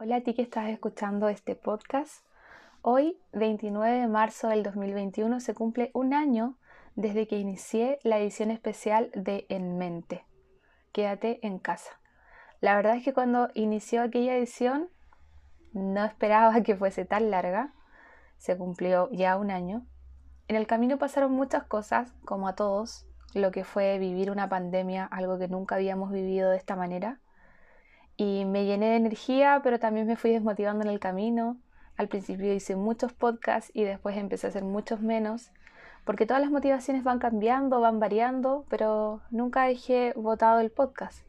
Hola a ti que estás escuchando este podcast. Hoy, 29 de marzo del 2021, se cumple un año desde que inicié la edición especial de En Mente. Quédate en casa. La verdad es que cuando inició aquella edición no esperaba que fuese tan larga. Se cumplió ya un año. En el camino pasaron muchas cosas, como a todos, lo que fue vivir una pandemia, algo que nunca habíamos vivido de esta manera y me llené de energía, pero también me fui desmotivando en el camino. Al principio hice muchos podcasts y después empecé a hacer muchos menos, porque todas las motivaciones van cambiando, van variando, pero nunca dejé votado el podcast.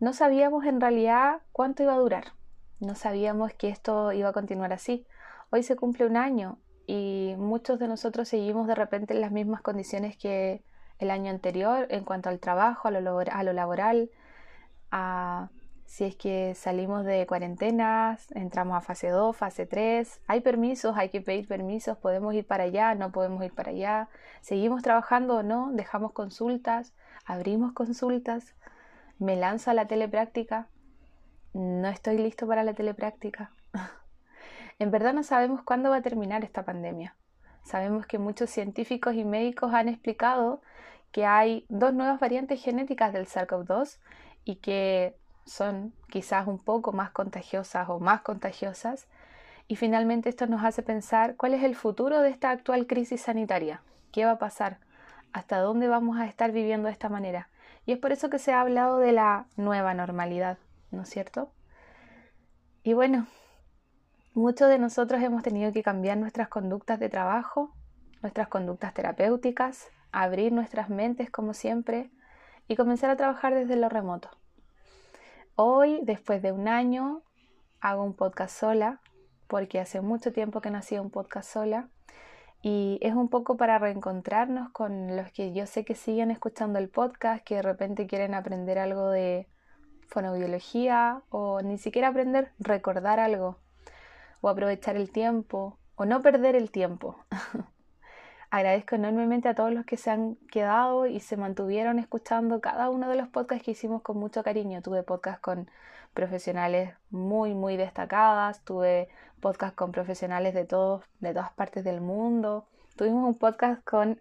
No sabíamos en realidad cuánto iba a durar, no sabíamos que esto iba a continuar así. Hoy se cumple un año y muchos de nosotros seguimos de repente en las mismas condiciones que el año anterior en cuanto al trabajo, a lo, a lo laboral, a si es que salimos de cuarentenas, entramos a fase 2, fase 3, hay permisos, hay que pedir permisos, podemos ir para allá, no podemos ir para allá, seguimos trabajando o no, dejamos consultas, abrimos consultas, me lanzo a la telepráctica, no estoy listo para la telepráctica. en verdad no sabemos cuándo va a terminar esta pandemia. Sabemos que muchos científicos y médicos han explicado que hay dos nuevas variantes genéticas del SARS-CoV-2 y que son quizás un poco más contagiosas o más contagiosas. Y finalmente esto nos hace pensar cuál es el futuro de esta actual crisis sanitaria. ¿Qué va a pasar? ¿Hasta dónde vamos a estar viviendo de esta manera? Y es por eso que se ha hablado de la nueva normalidad, ¿no es cierto? Y bueno, muchos de nosotros hemos tenido que cambiar nuestras conductas de trabajo, nuestras conductas terapéuticas, abrir nuestras mentes como siempre y comenzar a trabajar desde lo remoto. Hoy, después de un año, hago un podcast sola, porque hace mucho tiempo que no hacía un podcast sola. Y es un poco para reencontrarnos con los que yo sé que siguen escuchando el podcast, que de repente quieren aprender algo de fonoaudiología o ni siquiera aprender, recordar algo o aprovechar el tiempo o no perder el tiempo. Agradezco enormemente a todos los que se han quedado y se mantuvieron escuchando cada uno de los podcasts que hicimos con mucho cariño. Tuve podcast con profesionales muy, muy destacadas, tuve podcast con profesionales de, todos, de todas partes del mundo. Tuvimos un podcast con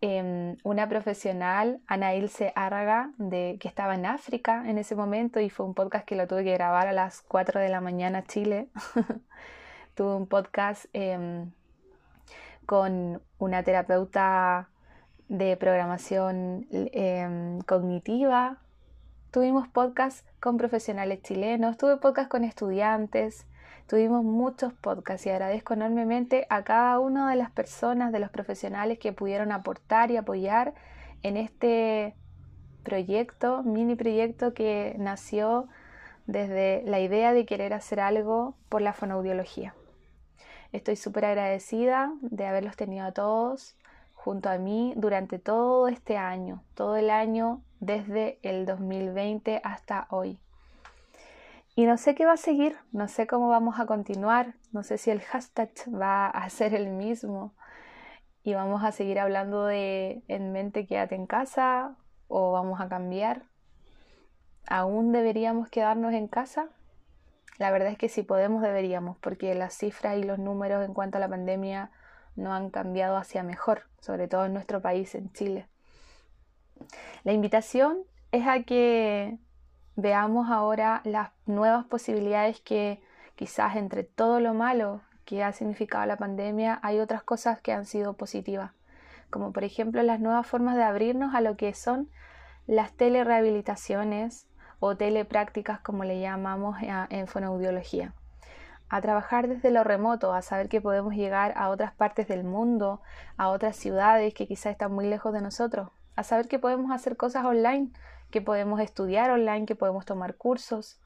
em, una profesional, Ana Ilse Árraga, de, que estaba en África en ese momento y fue un podcast que lo tuve que grabar a las 4 de la mañana Chile. tuve un podcast... Em, con una terapeuta de programación em, cognitiva. Tuvimos podcasts con profesionales chilenos, tuve podcasts con estudiantes, tuvimos muchos podcasts y agradezco enormemente a cada una de las personas, de los profesionales que pudieron aportar y apoyar en este proyecto, mini proyecto que nació desde la idea de querer hacer algo por la fonoaudiología. Estoy súper agradecida de haberlos tenido a todos junto a mí durante todo este año, todo el año desde el 2020 hasta hoy. Y no sé qué va a seguir, no sé cómo vamos a continuar, no sé si el hashtag va a ser el mismo y vamos a seguir hablando de en mente quédate en casa o vamos a cambiar. ¿Aún deberíamos quedarnos en casa? La verdad es que si podemos deberíamos, porque las cifras y los números en cuanto a la pandemia no han cambiado hacia mejor, sobre todo en nuestro país, en Chile. La invitación es a que veamos ahora las nuevas posibilidades que quizás entre todo lo malo que ha significado la pandemia hay otras cosas que han sido positivas, como por ejemplo las nuevas formas de abrirnos a lo que son las telerehabilitaciones, o teleprácticas como le llamamos en fonoaudiología. A trabajar desde lo remoto, a saber que podemos llegar a otras partes del mundo, a otras ciudades que quizás están muy lejos de nosotros, a saber que podemos hacer cosas online, que podemos estudiar online, que podemos tomar cursos,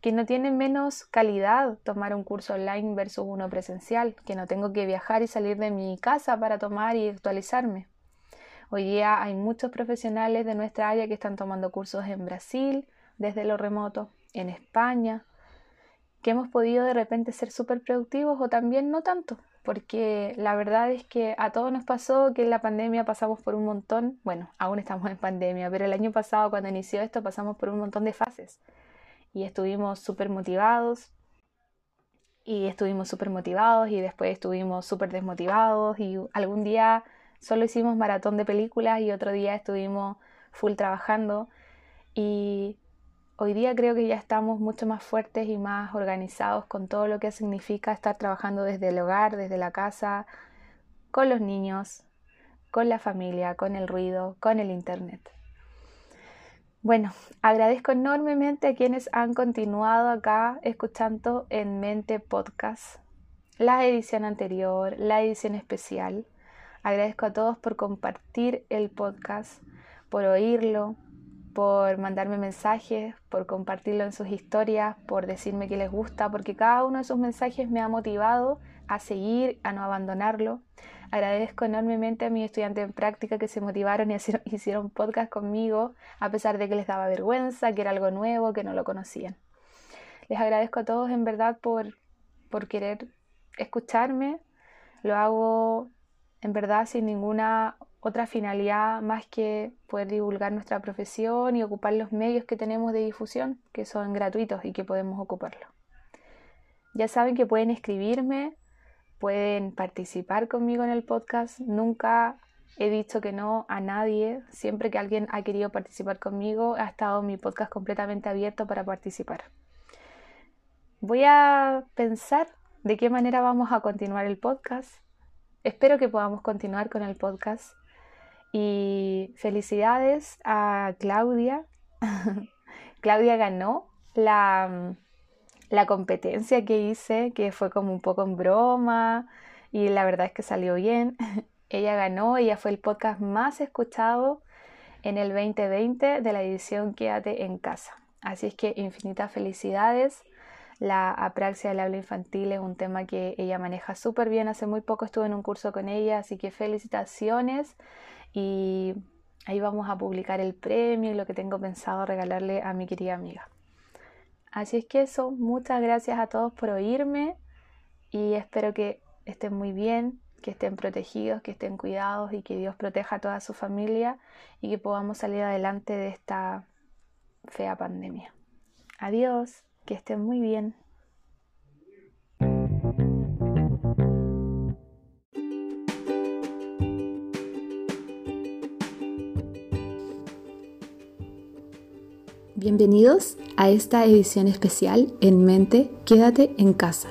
que no tiene menos calidad tomar un curso online versus uno presencial, que no tengo que viajar y salir de mi casa para tomar y actualizarme. Hoy día hay muchos profesionales de nuestra área que están tomando cursos en Brasil, desde lo remoto, en España, que hemos podido de repente ser súper productivos o también no tanto, porque la verdad es que a todos nos pasó que en la pandemia pasamos por un montón, bueno, aún estamos en pandemia, pero el año pasado cuando inició esto pasamos por un montón de fases. y estuvimos súper motivados y estuvimos súper motivados y después estuvimos súper desmotivados y algún día solo hicimos maratón de películas y otro día estuvimos full trabajando y hoy día creo que ya estamos mucho más fuertes y más organizados con todo lo que significa estar trabajando desde el hogar, desde la casa, con los niños, con la familia, con el ruido, con el internet. Bueno, agradezco enormemente a quienes han continuado acá escuchando en Mente Podcast, la edición anterior, la edición especial. Agradezco a todos por compartir el podcast, por oírlo, por mandarme mensajes, por compartirlo en sus historias, por decirme que les gusta, porque cada uno de sus mensajes me ha motivado a seguir, a no abandonarlo. Agradezco enormemente a mis estudiantes en práctica que se motivaron y hicieron podcast conmigo, a pesar de que les daba vergüenza, que era algo nuevo, que no lo conocían. Les agradezco a todos en verdad por, por querer escucharme. Lo hago en verdad sin ninguna otra finalidad más que poder divulgar nuestra profesión y ocupar los medios que tenemos de difusión, que son gratuitos y que podemos ocuparlo. Ya saben que pueden escribirme pueden participar conmigo en el podcast. Nunca he dicho que no a nadie. Siempre que alguien ha querido participar conmigo, ha estado mi podcast completamente abierto para participar. Voy a pensar de qué manera vamos a continuar el podcast. Espero que podamos continuar con el podcast. Y felicidades a Claudia. Claudia ganó la la competencia que hice, que fue como un poco en broma y la verdad es que salió bien. ella ganó, ella fue el podcast más escuchado en el 2020 de la edición Quédate en casa. Así es que infinitas felicidades. La apraxia del habla infantil es un tema que ella maneja súper bien. Hace muy poco estuve en un curso con ella, así que felicitaciones y ahí vamos a publicar el premio y lo que tengo pensado regalarle a mi querida amiga. Así es que eso, muchas gracias a todos por oírme y espero que estén muy bien, que estén protegidos, que estén cuidados y que Dios proteja a toda su familia y que podamos salir adelante de esta fea pandemia. Adiós, que estén muy bien. Bienvenidos a esta edición especial en mente Quédate en casa.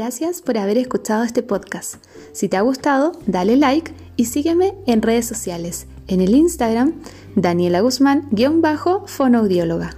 Gracias por haber escuchado este podcast. Si te ha gustado, dale like y sígueme en redes sociales. En el Instagram, Daniela Guzmán-fonoaudióloga.